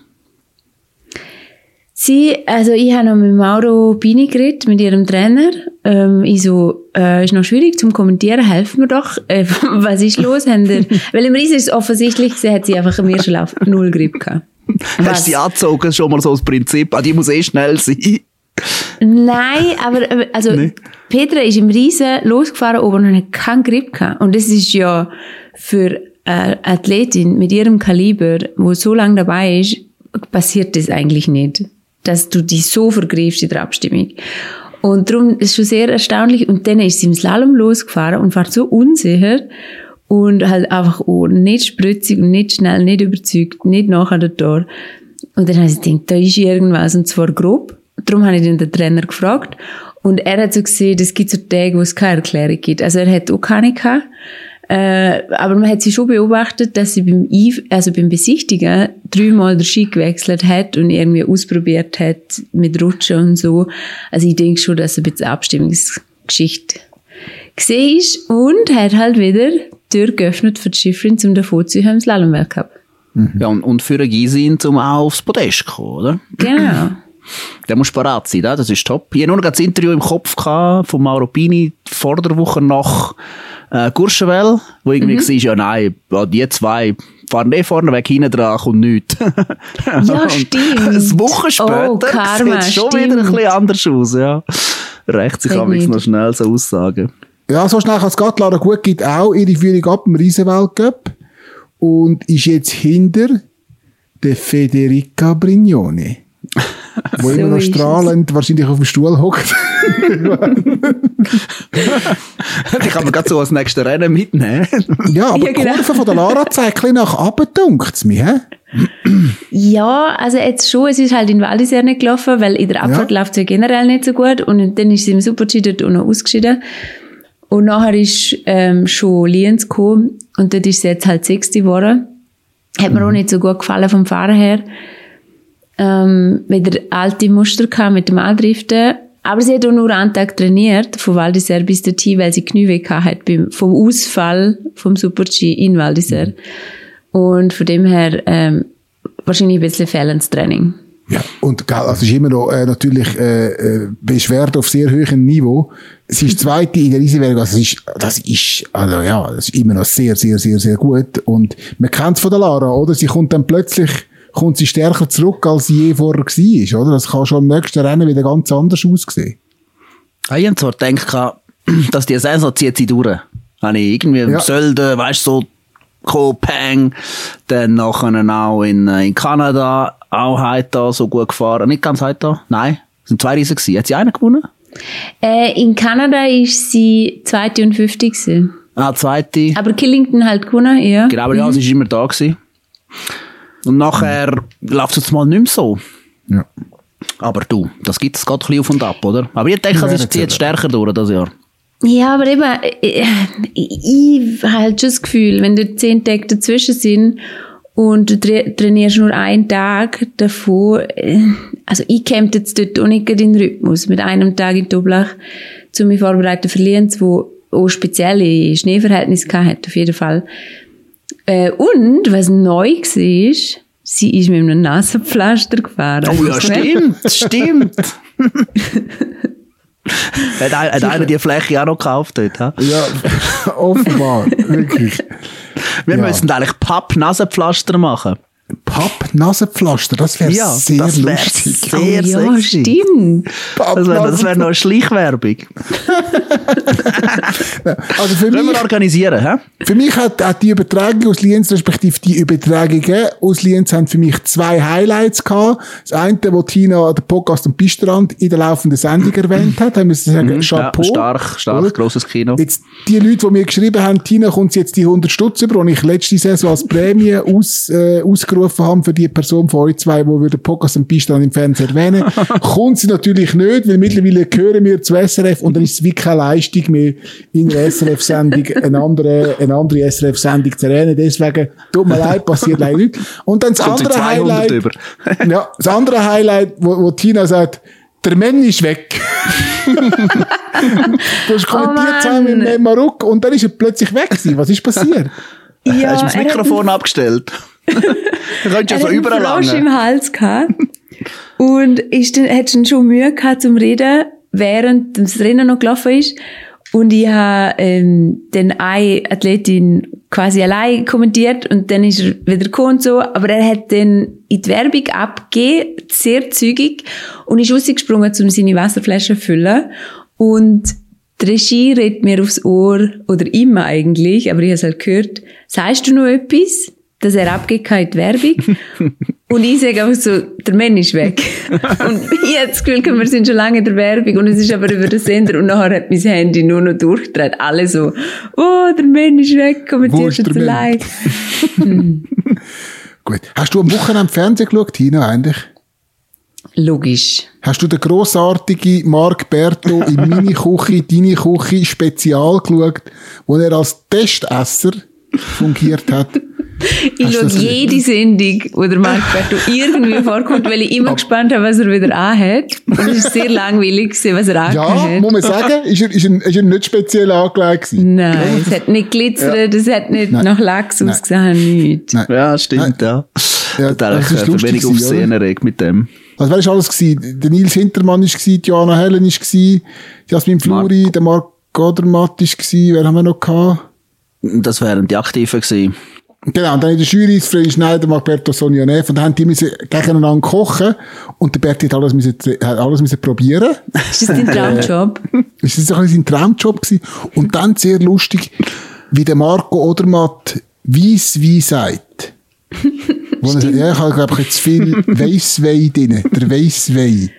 Sie, also ich habe noch mit Mauro Bini geredet, mit ihrem Trainer. Ähm, ich so, äh, ist noch schwierig zum Kommentieren, helfen wir doch. Äh, *laughs* was ist los? Haben wir, *laughs* weil im Riesen ist es offensichtlich, sie hat sie einfach im ersten Lauf null Grip gehabt. Was? Hast du sie angezogen, schon mal so das Prinzip, ah, die muss eh schnell sein? Nein, aber also nee. Petra ist im Riesen losgefahren und hat keinen Grip gehabt. Und das ist ja für eine Athletin mit ihrem Kaliber, wo so lange dabei ist, passiert das eigentlich nicht, dass du dich so vergreifst in der Abstimmung. Und darum ist es schon sehr erstaunlich. Und dann ist sie im Slalom losgefahren und war so unsicher und halt einfach auch nicht spritzig und nicht schnell, nicht überzeugt, nicht nachher der Tor. Und dann habe ich gedacht, da ist irgendwas und zwar grob. Darum habe ich den Trainer gefragt. Und er hat so gesehen, es gibt so Tage, wo es keine Erklärung gibt. Also er hat auch keine gehabt. Äh, aber man hat sie schon beobachtet, dass sie beim, I also beim Besichtigen dreimal den Ski gewechselt hat und irgendwie ausprobiert hat mit Rutschen und so. Also ich denke schon, dass er ein bisschen Abstimmungsgeschichte gesehen ist und hat halt wieder die Tür geöffnet für die Schifferin zum davon zu im Slalomweltcup. Mhm. Ja, und, und für eine Gisin zum auch aufs Podest zu kommen, oder? Genau. *clears throat* Der muss parat sein, das ist top. Ich hatte nur noch das Interview im Kopf von Mauro Pini vor der Woche nach äh, Courchevel, wo irgendwie mhm. war, ja nein, die zwei fahren eh vorne weg, hinten dran kommt nichts. *laughs* ja, *laughs* stimmt. Eine Woche später oh, sieht es schon stimmt. wieder ein bisschen anders aus, ja. Recht sich aber noch schnell so Aussagen. Ja, so schnell kann es geht. Lara Gut gibt auch ihre Führung ab im Riesenweltcup und ist jetzt hinter der Federica Brignone. Wo so immer noch strahlend wahrscheinlich auf dem Stuhl hockt. die kann man gerade so als nächstes Rennen mitnehmen. ja, aber ja, genau. die Kurve von der Lara zeigt nach oben, dunkt es mir. Ja, also jetzt schon, es ist halt in Val d'Isère nicht gelaufen, weil in der Abfahrt Ja. läuft es ja generell nicht so gut und dann ist sie im dort auch noch ausgeschieden. Und nachher ist ähm, schon Lienz gekommen und dort ist sie jetzt halt Sechste geworden. Hat mir auch nicht so gut gefallen vom Fahren her. Ähm, mit der alte Muster gehabt, mit dem Andriften. Aber sie hat auch nur einen Tag trainiert, von Val d'Isère bis dorthin, weil sie Knie hat vom Ausfall vom Super-G in Val d'Isère. Und von dem her, ähm, wahrscheinlich ein bisschen fehlendes Training. Ja, und gell, also ist immer noch äh, natürlich äh, äh, Beschwerde auf sehr hohem Niveau. Sie ist zweite in der Riesenwerk, also es ist, das ist, also ja, das ist immer noch sehr, sehr, sehr, sehr gut. Und man kennt es von der Lara, oder? Sie kommt dann plötzlich, kommt sie stärker zurück, als sie je vorher war, oder? Das kann schon im nächsten Rennen wieder ganz anders aussehen. Ah, Ich habe zwar gedacht, *clears throat* dass die Saison zieht sie durch. Habe ich irgendwie Ja. im Sölden, weißt du, so Kopeng, dann nachher auch in, äh, in Kanada, auch heute so gut gefahren. Nicht ganz heute, nein, es sind zwei Riesen gewesen. Hat sie einen gewonnen? Äh, in Kanada ist sie zweite und fünfte gewesen. Ah, zweite. Aber Killington halt gewonnen, ja. Genau, aber ja, sie ist immer da gewesen. Und nachher läuft es jetzt mal nicht mehr so. Ja. Aber du, das gibt es gerade ein bisschen auf und ab, oder? Aber ich denke, werden zieht sehen. stärker durch das Jahr. Ja, aber eben, ich, ich habe halt schon das Gefühl, wenn da zehn Tage dazwischen sind und du tra trainierst nur einen Tag davon, äh, also ich käme jetzt dort auch nicht den Rhythmus mit einem Tag in Toblach zu mich vorbereiten für Lienz, wo auch spezielle Schneeverhältnisse gehabt hat, auf jeden Fall. Äh, und, was neu war, ist, sie ist mit einem Nasenpflaster gefahren. Oh ja, gemerkt? stimmt, *laughs* stimmt. hat, ein, hat einer die Fläche auch noch gekauft dort, ha? Ja, offenbar, wirklich. Wir Ja. müssen eigentlich Papp-Nasenpflaster machen. Papp-Nasenpflaster, das wäre Ja, sehr das wär lustig. sehr Oh ja, sexy. stimmt. Das wäre wär noch eine Schleichwerbung. *laughs* Also für Können mich, wir organisieren, hä? Für mich hat, hat die Übertragung aus Lienz, respektive die Übertragungen aus Lienz haben für mich zwei Highlights gehabt. Das eine, wo Tina den Podcast am Pistrand in der laufenden Sendung erwähnt hat, haben wir sagen, Chapeau. Ja, stark, stark, Oder? grosses Kino. Jetzt, die Leute, die mir geschrieben haben, Tina kommt jetzt die 100 Stutz über, die ich letzte Saison als Prämie aus, äh, ausgerufen habe für die Person von euch zwei, die wir den Podcast am Pistrand im Fernsehen erwähnen, *laughs* kommt sie natürlich nicht, weil mittlerweile gehören wir zu SRF und dann ist es wie keine Leistung mehr, in einer SRF-Sendung eine andere, eine andere SRF-Sendung zu erwähnen. Deswegen, tut mir leid, passiert leider nicht. Und dann das Kommt andere 200 Highlight, über. *laughs* *laughs* ja, das andere Highlight, wo, wo Tina sagt, der Mann ist weg. du hast kommentiert Mann. zusammen mit dem Marok und dann ist er plötzlich weg gewesen. Was ist passiert? Ja, Hast du das er Mikrofon abgestellt? *laughs* Du könntest ja so überall langen. im Hals gehabt. und ist dann, hat dann schon Mühe gehabt zum Reden, während das Rennen noch gelaufen ist. Und ich habe ähm, dann eine Athletin quasi allein kommentiert und dann ist er wieder gekommen und so. Aber er hat dann in die Werbung abgegeben, sehr zügig, und ist rausgesprungen, um seine Wasserflasche zu füllen. Und die Regie redet mir aufs Ohr, oder immer eigentlich, aber ich habe es halt gehört, sagst du noch etwas? Dass er abgegeben hat in Werbung. *laughs* Und ich sage einfach so, der Mann ist weg. *laughs* und ich habe das Gefühl, wir sind schon lange in der Werbung und es ist aber über den Sender und nachher hat mein Handy nur noch durchgedreht. Alle so, oh, der Mann ist weg, kommentiert ist der jetzt Mann? allein. *laughs* Gut. Hast du am Wochenende Fernsehen geschaut, Tina, eigentlich? Logisch. Hast du den grossartigen Marc Berto in meine Küche, deine Küche Spezial geschaut, wo er als Testesser fungiert hat? *laughs* Ich schaue jede Sendung, wo der Marc Berto irgendwie *laughs* vorkommt, weil ich immer gespannt habe, was er wieder anhat. Und es war sehr *laughs* langweilig, was er Ja, angehabt muss man sagen, ist er, ist er, ist er nicht speziell angelegt gewesen. Nein, es hat nicht glitzert, es hat nicht Nein. nach Lachs Nein. ausgesehen, nichts. Nein. Ja, stimmt, ja. Ja, Total, das ist ich lustig wenig Aufsehen erregt mit dem. Was war das alles gewesen? Der Nils Hintermann war Joanna Helen war Jasmin Fluri, der Marc Godermatt war gewesen, wer haben wir noch gehabt? Das wären die Aktiven gewesen. Genau, und dann in der Jury ist Freddy Schneider, Marberto Sonja Neff, und dann haben die müssen gegeneinander kochen, und der Berti hat alles müssen, hat alles müssen probieren. Ist das dein *laughs* Traumjob? Das ist so ein sein Traumjob gewesen. Und dann sehr lustig, wie der Marco Odermatt weiss wie sagt. *laughs* Wo sagt, ja, ich habe, glaube ich, jetzt viel *laughs* Weisswein drin. Der Weisswein.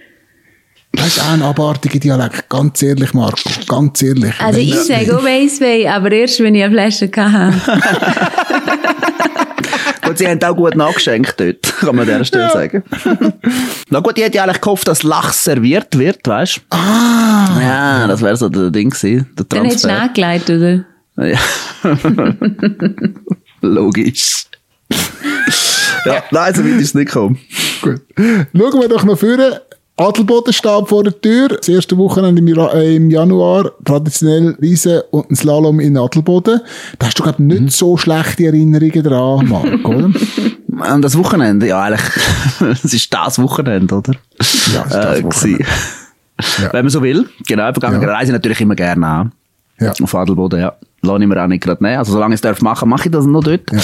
Das ist auch ein abartiger Dialekt. Ganz ehrlich, Marco. Ganz ehrlich. Also ich sage auch Weisswein, aber erst, wenn ich eine Flasche hatte. Gut, *laughs* sie haben auch gut nachgeschenkt dort, kann man an dieser Stelle sagen. Na gut, ich hätte ja eigentlich gehofft, dass Lachs serviert wird, weißt du? Ah! Ja, das wäre so der Ding gewesen, der Dann hättest du Transfer. nachgeleitet, oder? Ja. *laughs* Logisch. Ja, nein, so weit ist es nicht gekommen. Gut. Schauen wir doch noch vorne. Adelboden steht vor der Tür. Das erste Wochenende im, äh, im Januar. Traditionell Riesen und ein Slalom in Adelboden. Da hast du, ich, nicht so schlechte Erinnerungen dran, Marc, oder? Und *laughs* das Wochenende, ja, eigentlich, *laughs* es ist das Wochenende, oder? Ja, das Äh, Wochenende. gewesen. Ja. Wenn man so will. Genau, vergangene Ja. reise ich natürlich immer gerne an. Ja. Auf Adelboden, ja. Lass ich mir auch nicht gerade nehmen. Also, solange ich es darf machen, mache ich das noch dort. Ja.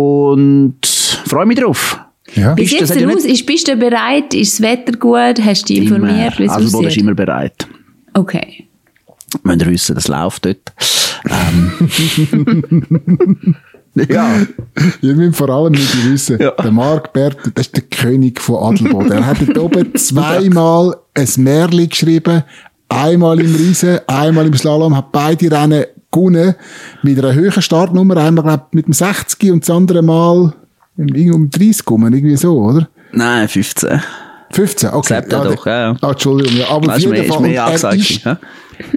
Und freue mich drauf. Ja. Wie das hat denn aus? Ist, bist du bereit? Ist das Wetter gut? Hast du dich informiert? wie es Adelboden ist immer bereit. Okay. Müsst ihr wissen, das läuft dort. Ähm. *laughs* ja. Ihr müsst vor allem nicht wissen, Ja. der Marc Bert, das ist der König von Adelboden. Er hat dort oben *laughs* zweimal ein Märchen geschrieben, einmal im Riesen, einmal im Slalom, hat beide Rennen gewonnen, mit einer höheren Startnummer, einmal glaub, mit dem 60 und das andere Mal irgendwie um 30 gekommen, irgendwie so, oder? Nein, 15. 15, okay. Sagt er doch, ja, ja. Ah, Entschuldigung, ja, aber Das auf ist jeden mehr, ist Fall. mehr er ist, ja?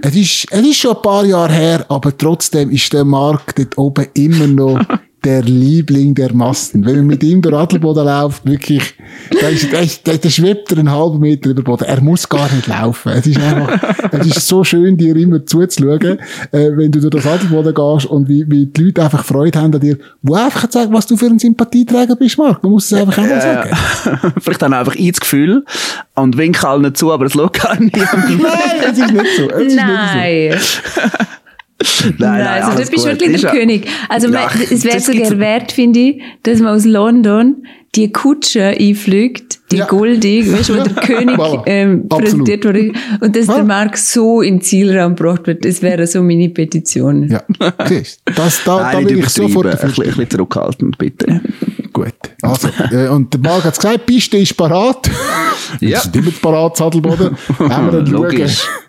es ist, es ist schon ein paar Jahre her, aber trotzdem ist der Markt dort oben immer noch *laughs* der Liebling der Massen. Wenn man mit ihm durch Adelboden *laughs* läuft, wirklich, da, ist, da, ist, da, schwebt er einen halben Meter über den Boden. Er muss gar nicht laufen. Es ist einfach, es ist so schön, dir immer zuzuschauen, äh, wenn du durch das Adelboden gehst und wie, wie die Leute einfach Freude haben an dir, wo einfach zeigen, was du für ein Sympathieträger bist, Marc. Man muss es einfach einmal sagen. Ja. *laughs* Vielleicht haben einfach ich das Gefühl und winken allen zu, aber es schaut gar nicht. *laughs* Nein, es ist nicht so. Es ist Nein. Nicht so. Nein, also alles du bist gut. wirklich der König. Also Ja, man, es wäre das sogar wert, finde ich, dass man aus London die Kutsche einfliegt, die Ja. goldig, *laughs* weißt du, wo der König ähm, präsentiert wurde. Und dass Ja. der Mark so in den Zielraum gebracht wird, das wäre so meine Petition. Ja, siehst du, das, da, da Nein, will nicht ich sofort dafür ein, bisschen, ein bisschen zurückhaltend, bitte. Gut. Also, äh, und der Marc hat gesagt, die Piste ist parat. Ja. Sind immer parat, Sadelboden. *laughs* Wenn wir dann Logisch. schauen.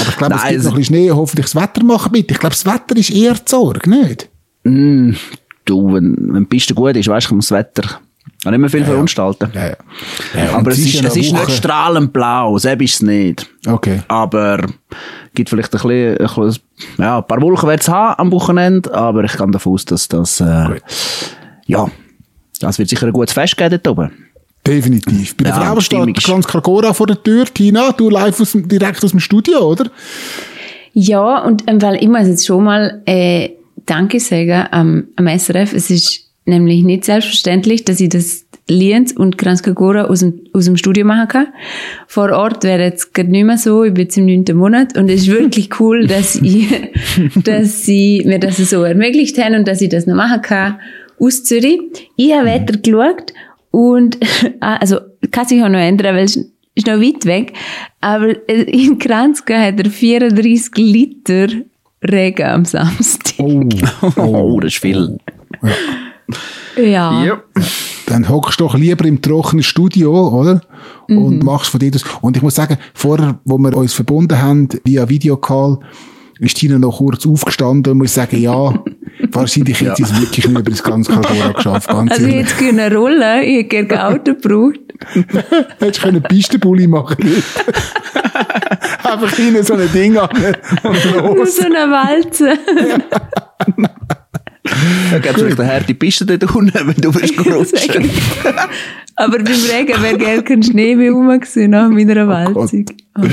Aber ich glaube, es gibt noch ein bisschen Schnee. Hoffentlich das Wetter machen mit. Ich glaube, das Wetter ist eher die Sorge, nicht? Mm, du, wenn, wenn die Piste gut ist, weißt du, kann das Wetter auch nicht mehr viel verunstalten. Ja, ja. ja Aber es ist, ja es ist nicht strahlend blau, selbst ist es nicht. Okay. Aber gibt vielleicht ein bisschen, ein bisschen ja, ein paar Wolken wird es haben am Wochenende, aber ich gehe davon aus, dass das, äh, ja, das wird sicher ein gutes Fest geben dort oben. Definitiv. Bei der Ja, Stimmung steht Franz Kragora vor der Tür. Tina, du live aus, dem- direkt aus dem Studio, oder? Ja, und ähm, weil ich muss jetzt schon mal äh, Danke sagen am, am SRF. Es ist nämlich nicht selbstverständlich, dass ich das Lienz und Kranskagora aus dem, aus dem Studio machen kann. Vor Ort wäre jetzt gerade nicht mehr so, ich bin jetzt im neunten Monat und es ist wirklich *laughs* cool, dass ich, dass sie mir das so ermöglicht haben und dass ich das noch machen kann aus Zürich. Ich habe Wetter geschaut und, *laughs* ah, also, kann sich auch noch ändern, weil es ist noch weit weg, aber *laughs* in Kranzka hat er 34 Liter Regen am Samstag. Oh. *laughs* Oh, das ist viel. Ja. dann hockst du doch lieber im trockenen Studio, oder? Und machst von dir das. Und ich muss sagen, vorher, wo wir uns verbunden haben, via Videocall, ist Tina noch kurz aufgestanden und muss sagen, ja, wahrscheinlich hätte sie es wirklich nicht über das ganze Kalkura geschafft, ganz Also ich ehrlich. hätte können rollen, ich hätte gerne ein Auto gebraucht. *laughs* Hättest du können Pistenbully machen *laughs* Einfach hinten so ein Ding an und Nur los. so eine Walze. Da gäbe es vielleicht eine harte Piste dort unten, wenn du willst *laughs* rutschen. Aber beim Regen wäre gerne kein Schnee mehr rum gewesen nach meiner Walzung. Oh Gott.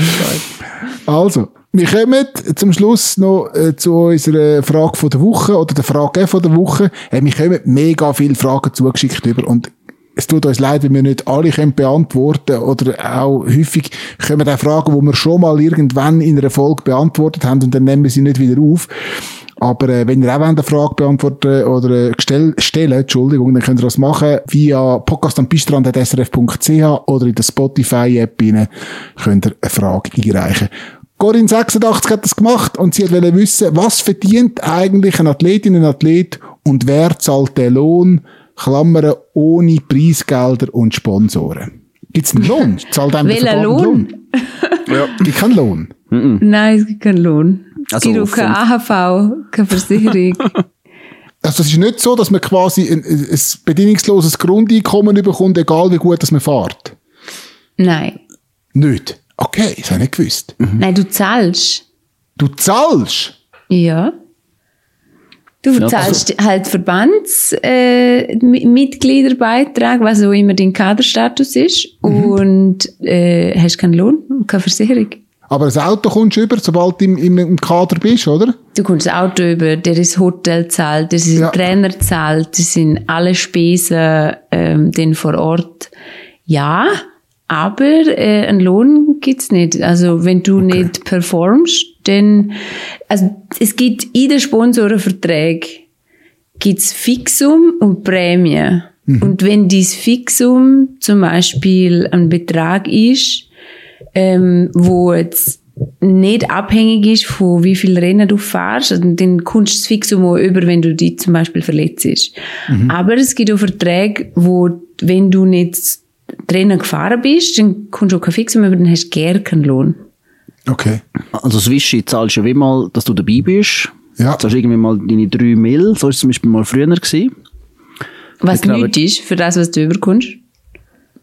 Also, wir kommen zum Schluss noch äh, zu unserer Frage von der Woche oder der Frage von der Woche. Äh, wir kommen mega viele Fragen zugeschickt über und es tut uns leid, wenn wir nicht alle können beantworten oder auch häufig kommen auch Fragen, die wir schon mal irgendwann in einer Folge beantwortet haben und dann nehmen wir sie nicht wieder auf. Aber äh, wenn ihr auch eine Frage beantworten oder äh, gestell, stellen, Entschuldigung, dann könnt ihr das machen via podcast.pistrand.srf.ch oder in der Spotify-App könnt ihr eine Frage einreichen. Corinne 86 hat das gemacht und sie wollte wissen, was verdient eigentlich eine Athletin, ein Athlet und wer zahlt den Lohn, Klammern, ohne Preisgelder und Sponsoren. Gibt's einen Lohn? *laughs* Zahlt einem Welcher einen Lohn? Ja. *laughs* Gibt keinen Lohn. Nein, es gibt keinen Lohn. Es Also gibt auch keine AHV, keine Versicherung. *laughs* Also es ist nicht so, dass man quasi ein, ein bedingungsloses Grundeinkommen bekommt, egal wie gut dass man fährt. Nein. Nicht. Okay, das habe ich nicht gewusst. Nein, du zahlst. Du zahlst? Ja. Du Ja, zahlst halt Verbandsmitgliederbeitrag, äh, was auch immer dein Kaderstatus ist, und äh, hast keinen Lohn und keine Versicherung. Aber das Auto kommst du über, sobald du im, im, im Kader bist, oder? Du kommst das Auto über, der ist Hotel zahlt, der ist Ja. Trainer zahlt, das sind alle Spesen ähm, dann vor Ort. Ja, aber äh, einen Lohn gibt's nicht. Also wenn du nicht performst, dann also es gibt in den Sponsorenverträgen gibt's Fixum und Prämie. Und wenn dieses Fixum zum Beispiel ein Betrag ist, ähm, wo jetzt nicht abhängig ist von wie viel Rennen du fährst, also dann kommst du das Fixum auch über, wenn du dich zum Beispiel verletzt. Aber es gibt auch Verträge, wo, wenn du nicht Rennen gefahren bist, dann kommst du auch kein Fixum über, dann hast du gerne keinen Lohn. Okay. Also Swishy zahlst du wie mal, dass du dabei bist. Ja. Zahlst irgendwie mal deine 3 Mil. So ist es zum Beispiel mal früher gewesen. Was nichts ist für das, was du überkommst.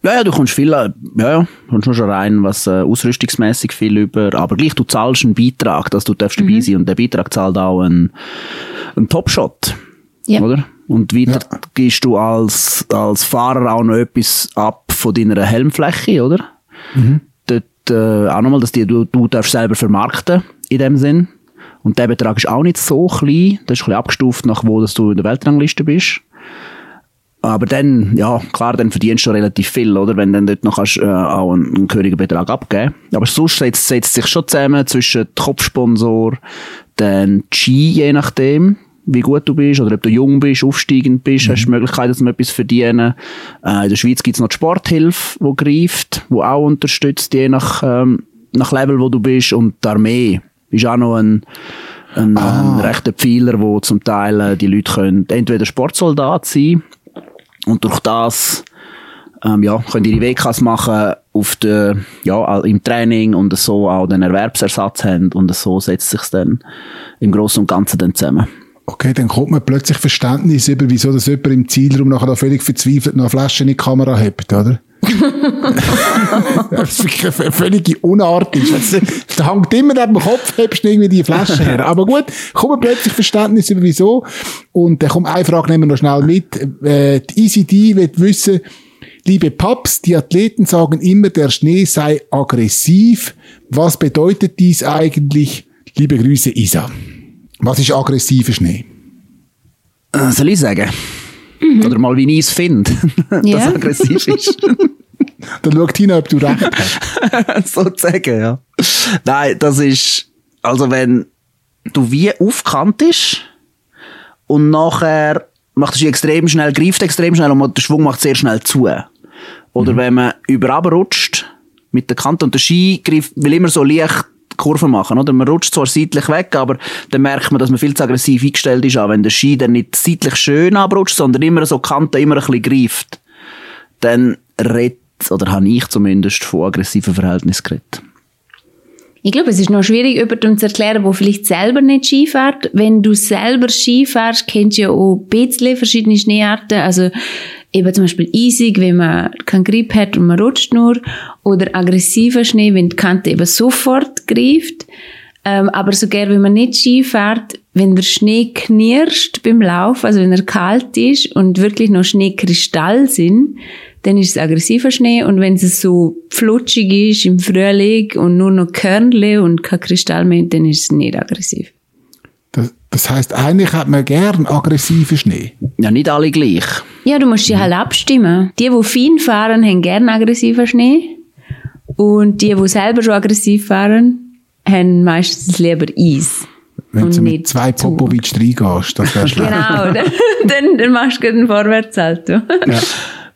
Ja, ja, du kommst viel, äh, ja, ja, du kommst nur schon rein, was äh, ausrüstungsmäßig viel über, aber gleich, du zahlst einen Beitrag, dass du darfst dabei sein und der Beitrag zahlt auch einen, einen Topshot. Ja. Oder? Und weiter gibst du als, als Fahrer auch noch etwas ab von deiner Helmfläche, oder? Dort, äh, auch nochmal, dass die, du, du darfst selber vermarkten, in dem Sinn. Und der Betrag ist auch nicht so klein, das ist ein bisschen abgestuft, nach wo dass du in der Weltrangliste bist. Aber dann, ja, klar, dann verdienst du relativ viel, oder? Wenn du dann dort noch kannst, äh, auch einen, einen gehörigen Betrag abgeben. Aber sonst setzt, setzt sich schon zusammen zwischen Kopfsponsor, dann Ski, je nachdem, wie gut du bist, oder ob du jung bist, aufsteigend bist, hast du die Möglichkeit, dass du etwas verdienen. Äh, in der Schweiz gibt's noch die Sporthilfe, die greift, die auch unterstützt, je nach, ähm, nach Level, wo du bist. Und die Armee ist auch noch ein, ein, ein rechter Pfeiler, wo zum Teil äh, die Leute können entweder Sportsoldat sein und durch das ähm, ja, können ihre WKs machen auf der, ja, im Training und so auch den Erwerbsersatz haben und so setzt sich dann im Großen und Ganzen dann zusammen. Okay, dann kommt man plötzlich Verständnis über, wieso das jemand im Zielraum nachher da völlig verzweifelt noch eine Flasche in die Kamera hebt, oder? *laughs* das ist wirklich eine völlige Unart. Da hängt immer neben dem Kopf, hebst du irgendwie die Flasche her. Aber gut, kommt plötzlich Verständnis über, wieso. Und dann kommt eine Frage, nehmen wir noch schnell mit. Äh, die ECD will wissen, liebe Paps, die Athleten sagen immer, der Schnee sei aggressiv. Was bedeutet dies eigentlich? Liebe Grüße, Isa. Was ist aggressiver Schnee? Äh, soll ich sagen? Oder mal, wie ich es finde, *laughs* Ja. dass aggressiv ist. *laughs* Dann schaut hin, ob du recht hast. *laughs* Sozusagen, ja. Nein, das ist, also wenn du wie aufkantest und nachher macht der Ski extrem schnell, greift extrem schnell und der Schwung macht sehr schnell zu. Oder wenn man über rutscht mit der Kante und der Ski greift, will immer so leicht Kurven machen, oder? Man rutscht zwar seitlich weg, aber dann merkt man, dass man viel zu aggressiv eingestellt ist, auch wenn der Ski dann nicht seitlich schön abrutscht, sondern immer so Kante immer ein bisschen greift. Dann redet, oder habe ich zumindest von aggressiven Verhältnissen geredet. Ich glaube, es ist noch schwierig, jemandem zu erklären, der vielleicht selber nicht Ski fährt. Wenn du selber Ski fährst, kennst du ja auch ein bisschen verschiedene Schneearten. Also eben zum Beispiel easy, wenn man keinen Grip hat und man rutscht nur. Oder aggressiver Schnee, wenn die Kante eben sofort greift. Ähm, aber sogar wenn man nicht Ski fährt, wenn der Schnee knirscht beim Lauf, also wenn er kalt ist und wirklich noch Schneekristall sind, dann ist es aggressiver Schnee. Und wenn es so flutschig ist im Frühling und nur noch Körnle und kein Kristall mehr, dann ist es nicht aggressiv. Das, heisst, eigentlich hat man gern aggressiven Schnee. Ja, nicht alle gleich. Ja, du musst dich halt abstimmen. Die, die fein fahren, haben gerne aggressiven Schnee. Und die, die selber schon aggressiv fahren, haben meistens lieber Eis. Wenn Und du mit zwei. Popovic reingehst, das wäre *laughs* schlecht. Genau, dann, dann, dann machst du einen Vorwärtssalto.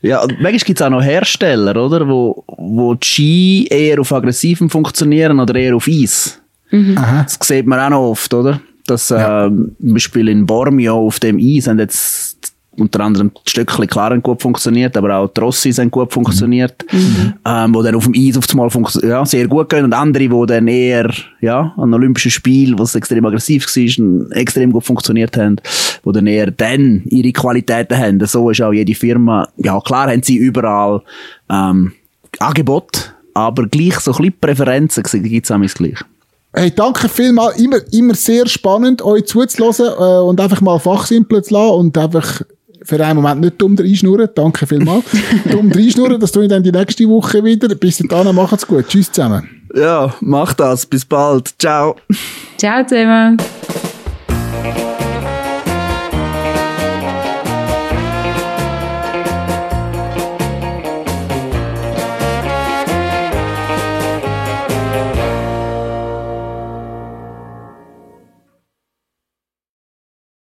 Ja, und manchmal gibt es auch noch Hersteller, oder? Wo, wo die Ski eher auf aggressivem funktionieren oder eher auf Eis. Aha. Das sieht man auch noch oft, oder? Dass, ähm, zum Beispiel in Bormio auf dem Eis haben jetzt unter anderem die Stöckli klar haben gut funktioniert, aber auch die Rossis haben gut funktioniert, mhm. ähm, wo dann auf dem Eis auf einmal ja, sehr gut gehen und andere, die dann eher, ja, an Olympischen Spielen, wo es extrem aggressiv war, extrem gut funktioniert haben, wo dann eher dann ihre Qualitäten haben. So ist auch jede Firma, ja, klar haben sie überall, ähm, Angebot, aber gleich so ein bisschen Präferenzen gibt es gleich. Hey, danke vielmals. Immer, immer sehr spannend, euch zuzulassen äh, und einfach mal fachsimpeln zu lassen und einfach für einen Moment nicht dumm reinschnurren. Danke vielmals. *laughs* dumm reinschnurren, das tue ich dann die nächste Woche wieder. Bis dann, macht's gut. Tschüss zusammen. Ja, mach das. Bis bald. Ciao. Ciao zusammen.